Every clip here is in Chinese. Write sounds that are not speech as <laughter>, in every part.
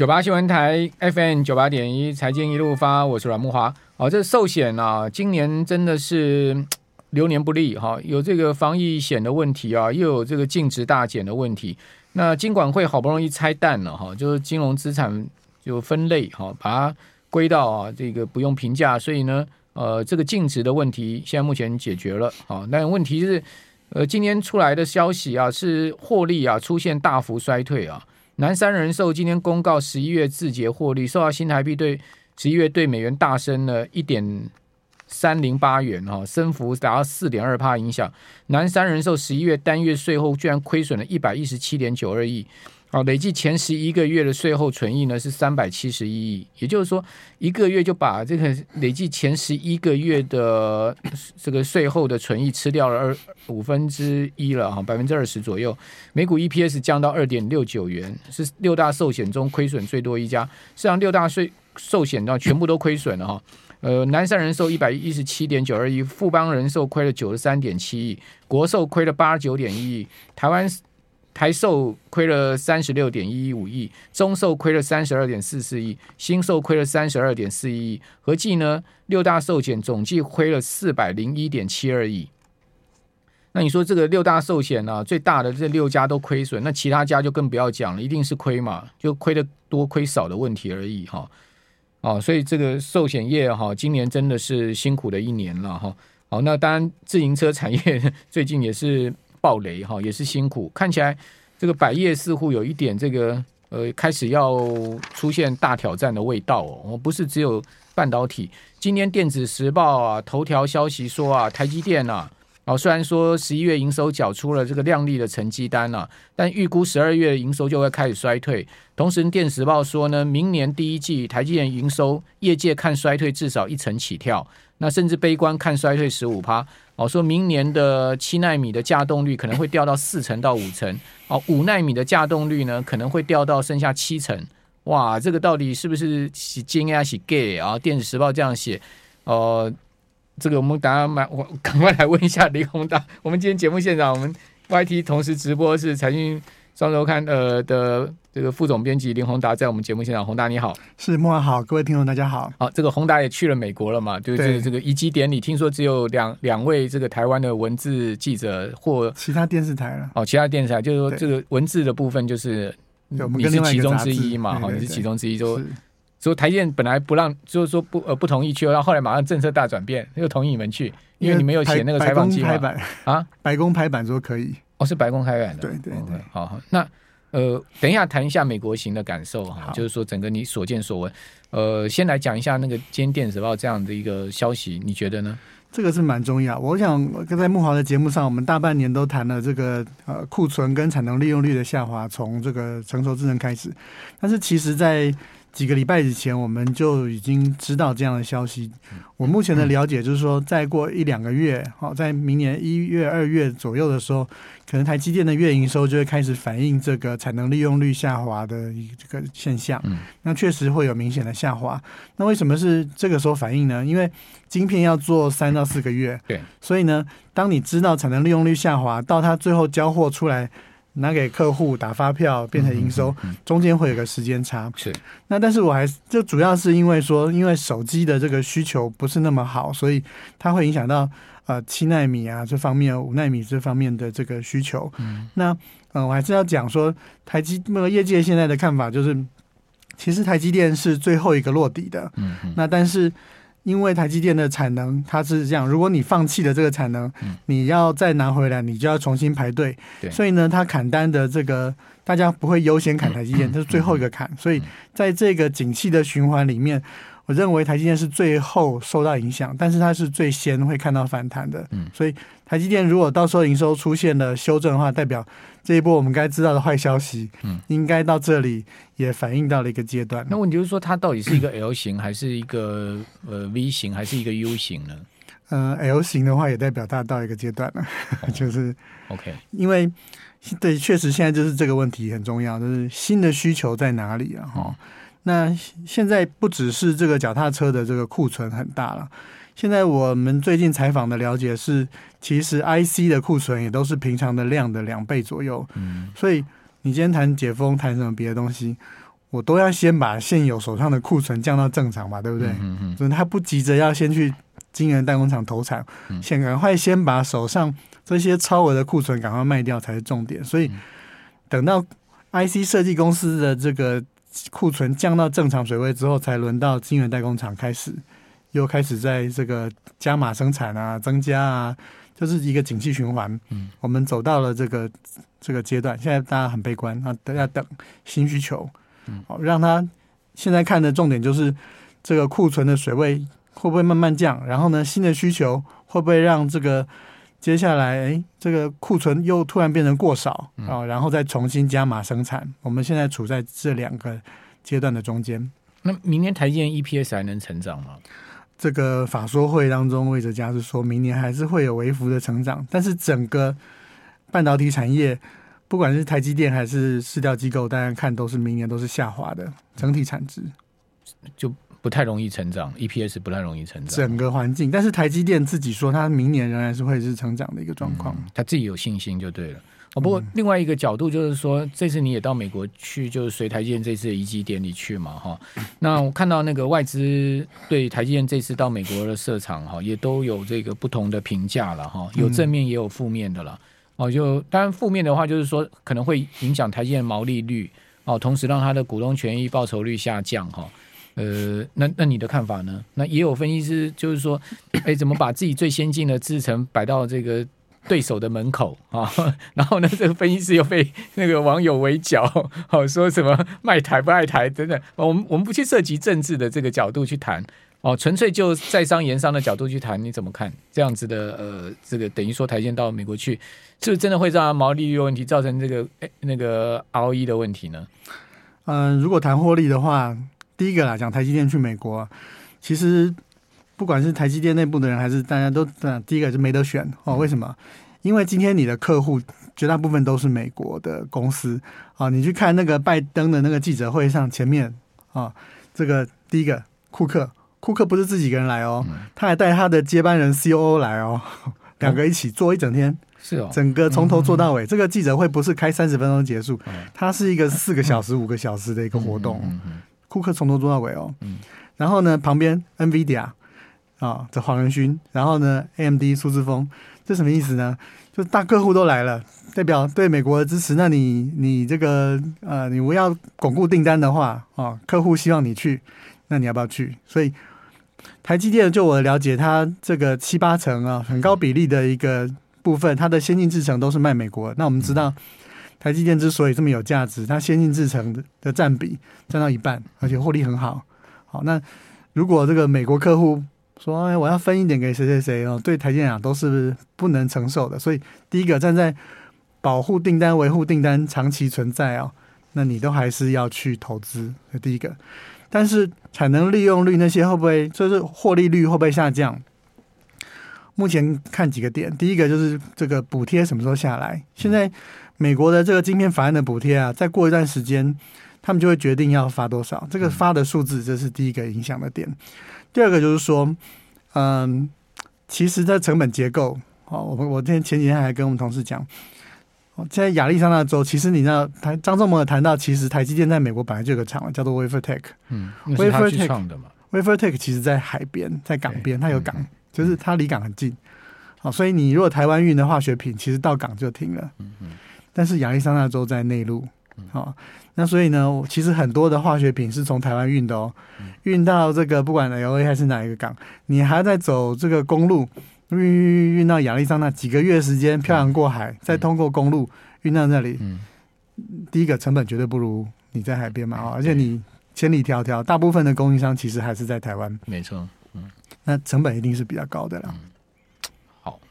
九八新闻台 FM 九八点一，财经一路发，我是阮慕驊。哦，这寿险啊，今年真的是流年不利哈，有这个防疫险的问题啊，又有这个净值大减的问题。那金管会好不容易拆弹了哈，就是金融资产就分类哈，把它归到啊这个不用评价，所以呢，呃，这个净值的问题现在目前解决了啊，但问题是，呃，今天出来的消息啊，是获利啊出现大幅衰退啊。南山人寿今天公告十一月字节获利，受到新台币对十一月对美元大升了一点三零八元哈，升幅达到四点二帕影响。南山人寿十一月单月税后居然亏损了一百一十七点九二亿。好，累计前十一个月的税后存益呢是三百七十一亿，也就是说一个月就把这个累计前十一个月的这个税后的存益吃掉了二五分之一了哈，百分之二十左右。每股 EPS 降到二点六九元，是六大寿险中亏损最多一家。实际上六大税寿险呢全部都亏损了哈。呃，南山人寿一百一十七点九二亿，富邦人寿亏了九十三点七亿，国寿亏了八十九点一亿，台湾。台寿亏了三十六点一一五亿，中寿亏了三十二点四四亿，新寿亏了三十二点四亿，合计呢六大寿险总计亏了四百零一点七二亿。那你说这个六大寿险呢，最大的这六家都亏损，那其他家就更不要讲了，一定是亏嘛，就亏的多亏少的问题而已哈。哦，所以这个寿险业哈，今年真的是辛苦的一年了哈。好，那当然自行车产业 <laughs> 最近也是。暴雷哈，也是辛苦，看起来这个百业似乎有一点这个呃开始要出现大挑战的味道哦，我不是只有半导体。今天电子时报啊头条消息说啊，台积电啊，哦虽然说十一月营收缴出了这个亮丽的成绩单啊，但预估十二月营收就会开始衰退。同时电子时报说呢，明年第一季台积电营收业界看衰退至少一成起跳，那甚至悲观看衰退十五趴。哦，说明年的七纳米的稼动率可能会掉到四成到五成，哦，五纳米的稼动率呢可能会掉到剩下七成，哇，这个到底是不是是真呀是假啊？电子时报这样写，呃，这个我们等下买，我赶快来问一下林宏达。我们今天节目现场，我们 YT 同时直播是财经双周刊呃的。这个副总编辑林宏达在我们节目现场，宏达你好，是慕驊好，各位听众大家好。好，这个宏达也去了美国了嘛？就是这个移机典礼，听说只有两两位这个台湾的文字记者或其他电视台了。哦，其他电视台就是说这个文字的部分就是你是其中之一嘛？哈，你是其中之一。说说台积电本来不让，就是说不呃不同意去，然后后来马上政策大转变，又同意你们去，因为你们有写那个采访计划啊，白宫拍板说可以。哦，是白宫拍板的。对对对，好好那。呃，等一下谈一下美国行的感受哈，就是说整个你所见所闻。呃，先来讲一下那个今天电子时报这样的一个消息，你觉得呢？这个是蛮重要。我想在慕驊的节目上，我们大半年都谈了这个呃库存跟产能利用率的下滑，从这个成熟智能开始。但是其实，在几个礼拜以前，我们就已经知道这样的消息。我目前的了解就是说，再过一两个月，好，在明年一月、二月左右的时候，可能台积电的月营收就会开始反映这个产能利用率下滑的一个现象。那确实会有明显的下滑。那为什么是这个时候反应呢？因为晶片要做三到四个月，对，所以呢，当你知道产能利用率下滑，到它最后交货出来。拿给客户打发票变成营收，中间会有个时间差。是，那但是我还是就主要是因为说，因为手机的这个需求不是那么好，所以它会影响到呃七纳米啊这方面、五纳米这方面的这个需求。嗯，那呃我还是要讲说，台积那个业界现在的看法就是，其实台积电是最后一个落底的。嗯，那但是。因为台积电的产能，它是这样，如果你放弃了这个产能，你要再拿回来，你就要重新排队。所以呢，它砍单的这个，大家不会优先砍台积电，这是最后一个砍。所以在这个景气的循环里面，我认为台积电是最后受到影响，但是它是最先会看到反弹的。嗯所以台积电如果到时候营收出现了修正的话，代表。这一波我们该知道的坏消息，嗯，应该到这里也反映到了一个阶段。那问题就是说，它到底是一个 <clears throat> L 型，还是一个呃 V 型，还是一个 U 型呢？呃，L 型的话，也代表它到一个阶段了，哦、<laughs> 就是 OK。因为对，确实现在就是这个问题很重要，就是新的需求在哪里啊？哈、嗯，那现在不只是这个脚踏车的这个库存很大了。现在我们最近采访的了解是，其实 IC 的库存也都是平常的量的两倍左右。嗯，所以你今天谈解封，谈什么别的东西？我都要先把现有手上的库存降到正常嘛，对不对？嗯嗯，所以他不急着要先去晶圆代工厂投产，先赶快先把手上这些超额的库存赶快卖掉才是重点。所以等到 IC 设计公司的这个库存降到正常水位之后，才轮到晶圆代工厂开始又开始在这个加码生产啊、增加啊，就是一个景气循环。嗯，我们走到了这个这个阶段，现在大家很悲观啊，都要等新需求。嗯，好，让他现在看的重点就是这个库存的水位会不会慢慢降，然后呢，新的需求会不会让这个接下来哎，这个库存又突然变成过少啊，然后再重新加码生产。我们现在处在这两个阶段的中间。那明年台积电 EPS 还能成长吗？这个法说会当中，魏哲家是说明年还是会有微幅的成长，但是整个半导体产业。不管是台积电还是市调机构，大家看都是明年都是下滑的整体产值，就不太容易成长，EPS 不太容易成长。整个环境，但是台积电自己说，它明年仍然是会是成长的一个状况，他、嗯、自己有信心就对了。哦，不过另外一个角度就是说，这次你也到美国去，就是随台积电这次的移机典礼去嘛，哈。那我看到那个外资对台积电这次到美国的设厂，哈，也都有这个不同的评价了，哈，有正面也有负面的了。哦，就当然负面的话，就是说可能会影响台积电的毛利率哦，同时让它的股东权益报酬率下降哈。呃，那那你的看法呢？那也有分析师就是说，哎，怎么把自己最先进的制程摆到这个对手的门口啊？然后呢，这个分析师又被那个网友围剿，好说什么卖台不爱台等等。我们我们不去涉及政治的这个角度去谈。哦，纯粹就在商言商的角度去谈，你怎么看这样子的？呃，这个等于说台积到美国去，是不是真的会让毛利率问题，造成这个诶那个 ROE 的问题呢？嗯、如果谈获利的话，第一个啦，讲台积电去美国，其实不管是台积电内部的人，还是大家都，第一个是没得选哦。为什么？因为今天你的客户绝大部分都是美国的公司啊、哦。你去看那个拜登的那个记者会上，前面啊、哦，这个第一个库克。库克不是自己一个人来哦，他还带他的接班人 COO 来哦，<laughs> 两个一起做一整天，是哦，整个从头做到尾。这个记者会不是开三十分钟结束，它是一个四个小时、五个小时的一个活动。库克从头做到尾哦，然后呢，旁边 NVIDIA 啊，这黄仁勋，然后呢，AMD 苏志峰，这什么意思呢？就大客户都来了，代表对美国的支持。那你你这个呃，你不要巩固订单的话啊，客户希望你去，那你要不要去？所以。台积电，就我的了解，它这个七八成啊，很高比例的一个部分，它的先进制程都是卖美国。那我们知道，台积电之所以这么有价值，它先进制程的占比占到一半，而且获利很好。好，那如果这个美国客户说，哎，我要分一点给谁谁谁哦，对台积电啊都是不能承受的。所以，第一个站在保护订单、维护订单长期存在哦，那你都还是要去投资。这第一个。但是产能利用率那些会不会就是获利率会不会下降？目前看几个点，第一个就是这个补贴什么时候下来？现在美国的这个晶片法案的补贴啊，再过一段时间，他们就会决定要发多少。这个发的数字，这是第一个影响的点。第二个就是说，嗯，其实这成本结构，哦，我我今天前几天还跟我们同事讲。在亚利桑那州，其实你知道，台张仲谋有谈到，其实台积电在美国本来就有个厂，叫做 WaferTech。嗯，WaferTech 创的嘛。WaferTech 其实在海边，在港边，它有港，嗯、就是它离港很近。好，所以你如果台湾运的化学品，其实到港就停了。嗯嗯。但是亚利桑那州在内陆，好，那所以呢，其实很多的化学品是从台湾运的哦，运到这个不管 LA 还是哪一个港，你还在走这个公路。运运运到亚利桑那几个月时间，漂洋过海，再通过公路运到那里。嗯，第一个成本绝对不如你在海边嘛，而且你千里迢迢，大部分的供应商其实还是在台湾。没错，嗯，那成本一定是比较高的了。好，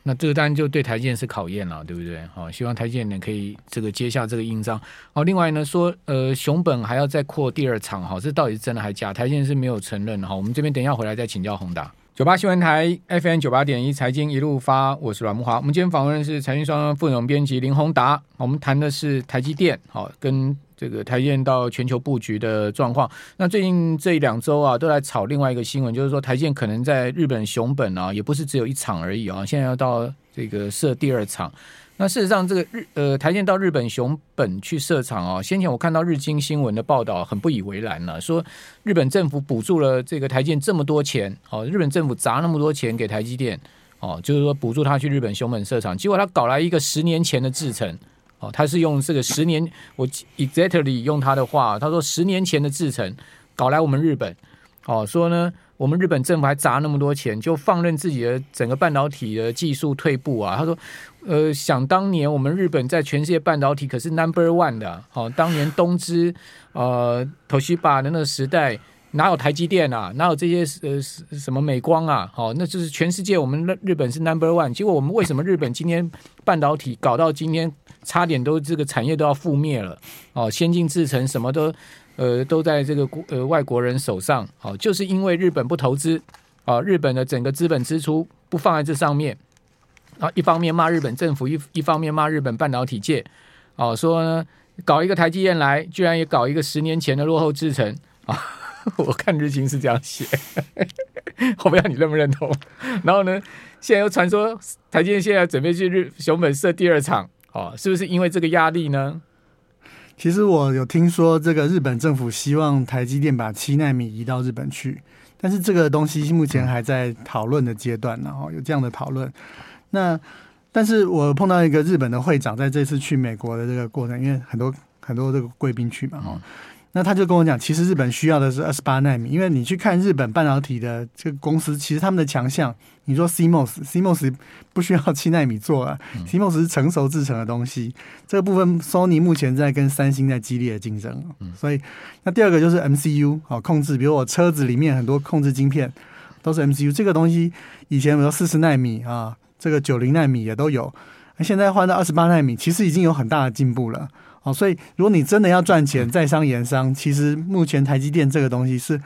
那这个当然就对台积电是考验了，对不对？好，希望台积电呢可以这个接下这个印章。好，另外呢说，呃，熊本还要再扩第二厂，哈，这到底是真的还是假？台积电是没有承认。哈，我们这边等一下回来再请教宏达。九八新闻台 FM 九八点一财经一路发，我是阮慕华。我们今天访问的是财经双方副总编辑林宏达。我们谈的是台积电，好，跟这个台积电到全球布局的状况。那最近这两周啊，都在炒另外一个新闻，就是说台积电可能在日本熊本啊，也不是只有一场而已啊，现在要到这个设第二场。那事实上，这个日呃台积电到日本熊本去设厂啊，先前我看到日经新闻的报道，很不以为然了，说日本政府补助了这个台积电这么多钱，哦，日本政府砸那么多钱给台积电，哦，就是说补助他去日本熊本设厂，结果他搞来一个十年前的制程。哦，他是用这个十年，我 exactly 用他的话，他说十年前的制程搞来我们日本，哦，说呢，我们日本政府还砸那么多钱，就放任自己的整个半导体的技术退步啊。他说，呃，想当年我们日本在全世界半导体可是 number one 的，哦，当年东芝、呃，Toshiba 的那个时代。哪有台积电啊？哪有这些呃什么美光啊？好，那就是全世界我们日本是 number one。结果我们为什么日本今天半导体搞到今天差点都这个产业都要覆灭了？哦，先进制程什么都呃都在这个呃外国人手上。好，就是因为日本不投资啊，日本的整个资本支出不放在这上面啊，一方面骂日本政府，一一方面骂日本半导体界。哦，说呢搞一个台积电来，居然也搞一个十年前的落后制程啊。<laughs> 我看日经是这样写，<laughs> 我不知道你认不认同。然后呢，现在又传说台积电现在准备去日熊本设第二厂，哦，是不是因为这个压力呢？其实我有听说，这个日本政府希望台积电把七纳米移到日本去，但是这个东西目前还在讨论的阶段，然后有这样的讨论。那但是我碰到一个日本的会长，在这次去美国的这个过程，因为很多很多这个贵宾去嘛，哈、那他就跟我讲，其实日本需要的是二十八纳米，因为你去看日本半导体的这个公司，其实他们的强项，你说 CMOS，CMOS 不需要七纳米做啊，CMOS 是成熟制成的东西。这个部分，Sony 目前在跟三星在激烈的竞争。所以，那第二个就是 MCU 好控制，比如我车子里面很多控制晶片都是 MCU，这个东西以前比如四十纳米啊，这个九零纳米也都有，现在换到二十八纳米，其实已经有很大的进步了。哦，所以如果你真的要赚钱，在商言商，其实目前台积电这个东西是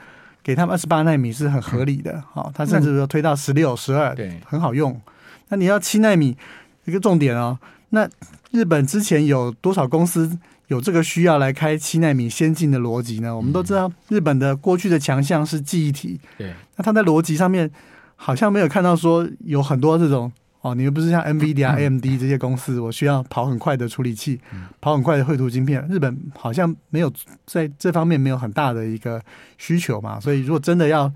给他们二十八纳米是很合理的。好，它甚至说推到十六、十二，对，很好用。那你要七纳米，一个重点哦。那日本之前有多少公司有这个需要来开七纳米先进的逻辑呢？我们都知道，日本的过去的强项是记忆体。对，那它在逻辑上面好像没有看到说有很多这种。哦，你又不是像 NVIDIA、AMD 这些公司，我需要跑很快的处理器，跑很快的绘图晶片。日本好像没有在这方面没有很大的一个需求嘛，所以如果真的要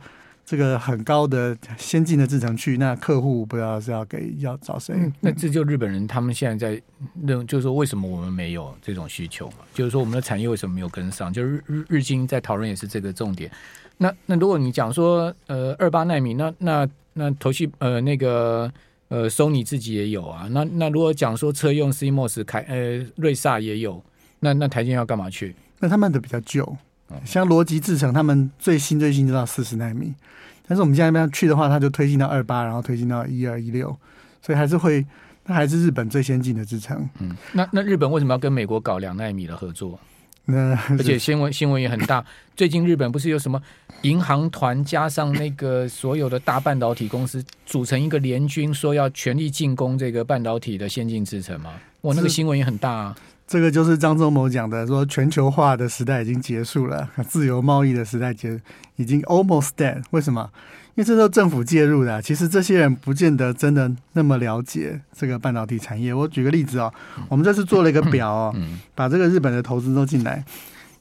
这个很高的先进的制程去，那客户不知道是要给要找谁？嗯，那这就日本人他们现在在认，就是说为什么我们没有这种需求嘛？就是说我们的产业为什么没有跟上？就是日日经在讨论也是这个重点。那那如果你讲说呃二八纳米，那那那头绪呃那个。呃，Sony 自己也有啊。那那如果讲说车用 CMOS，凯呃瑞萨也有，那那台积要干嘛去？那他们的比较旧，像逻辑制程，他们最新最新就到四十纳米。但是我们现在要去的话，它就推进到二八，然后推进到一二一六，所以还是会，那还是日本最先进的制程。嗯，那那日本为什么要跟美国搞两纳米的合作？<laughs> 那 <laughs> 而且新闻新闻也很大，最近日本不是有什么银行团加上那个所有的大半导体公司组成一个联军，说要全力进攻这个半导体的先进制程吗？我那个新闻也很大啊。这个就是张忠谋讲的，说全球化的时代已经结束了，自由贸易的时代结已经 almost dead。为什么？因为这是政府介入的，其实这些人不见得真的那么了解这个半导体产业。我举个例子哦，我们这次做了一个表哦，把这个日本的投资都进来。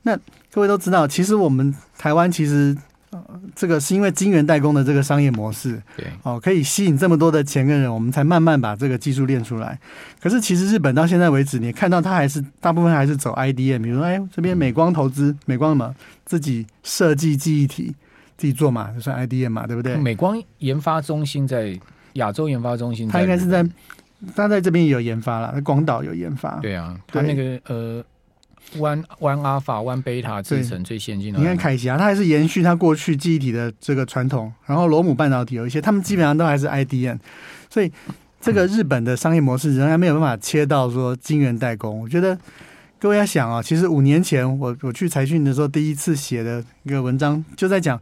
那各位都知道，其实我们台湾其实呃，这个是因为晶圆代工的这个商业模式，对哦，可以吸引这么多的钱跟人，我们才慢慢把这个技术练出来。可是其实日本到现在为止，你看到它还是大部分还是走 IDM，比如说哎，这边美光投资，美光什么自己设计记忆体。自己做嘛，就算 IDM 嘛，对不对？美光研发中心在亚洲研发中心，它应该是在他在这边也有研发了，在广岛有研发。对啊，他那个呃，One One Alpha One Beta 制程最先进的。你看凯霞，它还是延续它过去记忆体的这个传统，然后罗姆半导体有一些，他们基本上都还是 IDM，所以这个日本的商业模式仍然没有办法切到说晶圆代工。我觉得。各位要想啊，其实五年前我我去财讯的时候，第一次写的一个文章就在讲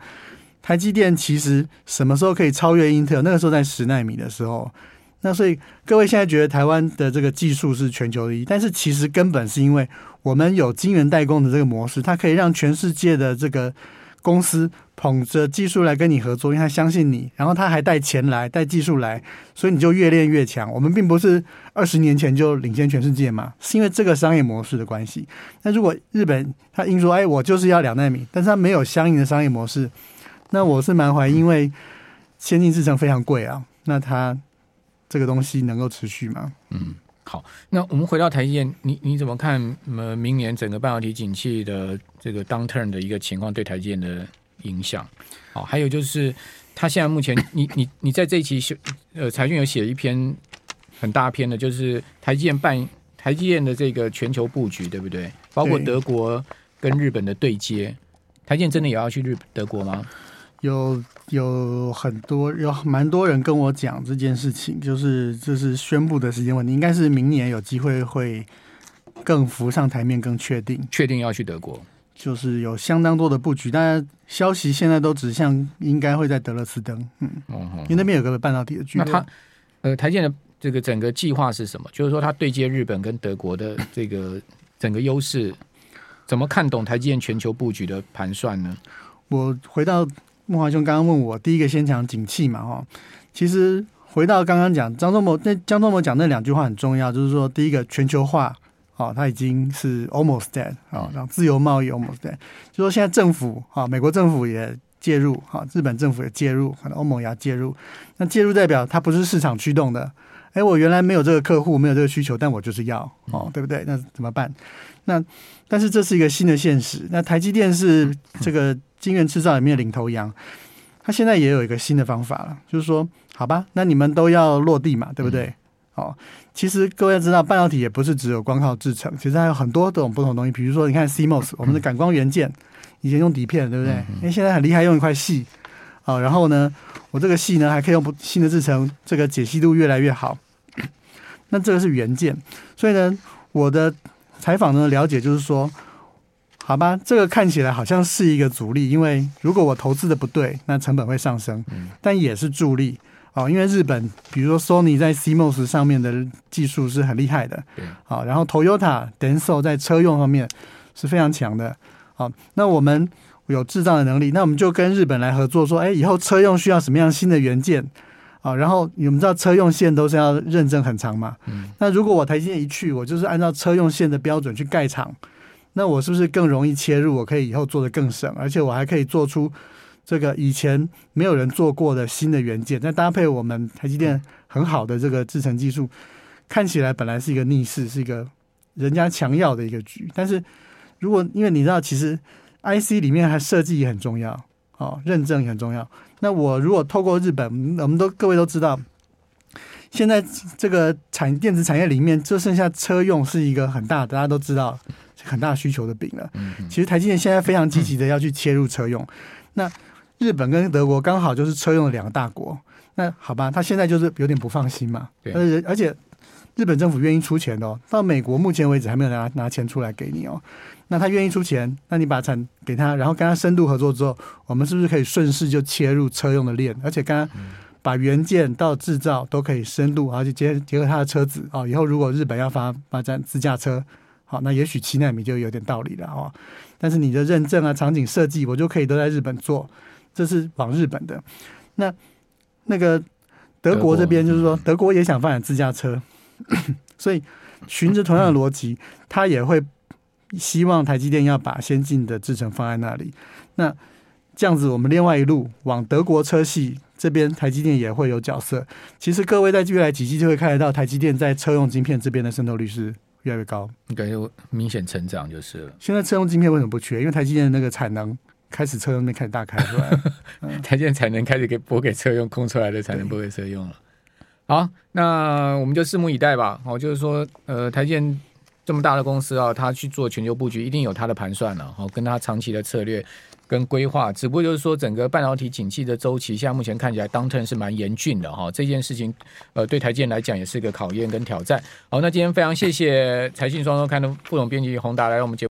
台积电其实什么时候可以超越英特尔。那个时候在十纳米的时候，那所以各位现在觉得台湾的这个技术是全球第一，但是其实根本是因为我们有晶圆代工的这个模式，它可以让全世界的这个公司捧着技术来跟你合作，因为他相信你，然后他还带钱来带技术来，所以你就越练越强。我们并不是二十年前就领先全世界嘛，是因为这个商业模式的关系。那如果日本他硬说，哎，我就是要两奈米，但是他没有相应的商业模式，那我是蛮怀疑，因为先进制程非常贵啊，那他。这个东西能够持续吗？嗯，好，那我们回到台积电，你你怎么看？呃，明年整个半导体景气的这个 downturn 的一个情况对台积电的影响？好，还有就是，他现在目前，你你你在这一期写呃财讯有写一篇很大篇的，就是台积电办台积电的这个全球布局，对不对？包括德国跟日本的对接，台积电真的也要去日德国吗？有有很多有蛮多人跟我讲这件事情，就是这是宣布的时间问题，应该是明年有机会会更浮上台面，更确定。确定要去德国，就是有相当多的布局，但消息现在都指向应该会在德勒斯登，嗯，嗯哼因为那边有个半导体的聚落。那他呃，台建的这个整个计划是什么？就是说，他对接日本跟德国的这个 <laughs> 整个优势，怎么看懂台积电全球布局的盘算呢？我回到。慕驊兄刚刚问我，第一个先讲景气嘛，哈，其实回到刚刚讲张忠谋，那张忠谋讲那两句话很重要，就是说第一个全球化，哦，它已经是 almost dead 啊，然后自由贸易 almost dead，就说现在政府啊，美国政府也介入，哈，日本政府也介入，可能欧盟也要介入，那介入代表它不是市场驱动的，哎，我原来没有这个客户，没有这个需求，但我就是要，哦，对不对？那怎么办？那但是这是一个新的现实，那台积电是这个。晶圆制造里面的领头羊，它现在也有一个新的方法了，就是说，好吧，那你们都要落地嘛，对不对？嗯、哦，其实各位要知道，半导体也不是只有光靠制成，其实还有很多种不同的东西。比如说，你看 CMOS，我们的感光元件，以前用底片，对不对？因为现在很厉害，用一块矽，哦，然后呢，我这个系呢还可以用不新的制成，这个解析度越来越好。那这个是原件，所以呢，我的采访呢了解就是说。好吧，这个看起来好像是一个阻力，因为如果我投资的不对，那成本会上升，但也是助力哦。因为日本，比如说 Sony 在 CMOS 上面的技术是很厉害的，好，然后 Toyota、Denso 在车用方面是非常强的，好，那我们有制造的能力，那我们就跟日本来合作，说，哎，以后车用需要什么样新的元件啊？然后你们知道车用线都是要认证很长嘛，那如果我台积电一去，我就是按照车用线的标准去盖厂。那我是不是更容易切入？我可以以后做的更省，而且我还可以做出这个以前没有人做过的新的元件。再搭配我们台积电很好的这个制程技术，看起来本来是一个逆势，是一个人家强要的一个局。但是如果因为你知道，其实 IC 里面还设计也很重要哦，认证也很重要。那我如果透过日本，我们都各位都知道，现在这个产电子产业里面就剩下车用是一个很大的，大家都知道。很大需求的饼了。其实台积电现在非常积极的要去切入车用。那日本跟德国刚好就是车用的两个大国。那好吧，他现在就是有点不放心嘛。而且而且日本政府愿意出钱哦。到美国目前为止还没有拿拿钱出来给你哦。那他愿意出钱，那你把产给他，然后跟他深度合作之后，我们是不是可以顺势就切入车用的链？而且刚刚把元件到制造都可以深度，而且结结合他的车子哦。以后如果日本要发发展自驾车。好，那也许七纳米就有点道理了哦。但是你的认证啊、场景设计，我就可以都在日本做，这是往日本的。那那个德国这边就是说，德国也想发展自驾车，<coughs> 所以循着同样的逻辑，他也会希望台积电要把先进的制程放在那里。那这样子，我们另外一路往德国车系这边，台积电也会有角色。其实各位在未来几季就会看得到，台积电在车用晶片这边的渗透率是。越来越高，感觉明显成长就是了。现在车用晶片为什么不缺？因为台积电的那个产能开始车用那边开始大开出来，<laughs> 嗯、台积电产能开始给拨给车用，空出来的产能拨给车用了。好，那我们就拭目以待吧。好，就是说，呃，台积电这么大的公司啊，它去做全球布局，一定有它的盘算了。好，跟它长期的策略。跟规划，只不过就是说，整个半导体景气的周期，现在目前看起来，downturn 是蛮严峻的哈。这件事情，呃，对台积电来讲也是一个考验跟挑战。好，那今天非常谢谢财讯双周刊的副总编辑宏达来我们节目。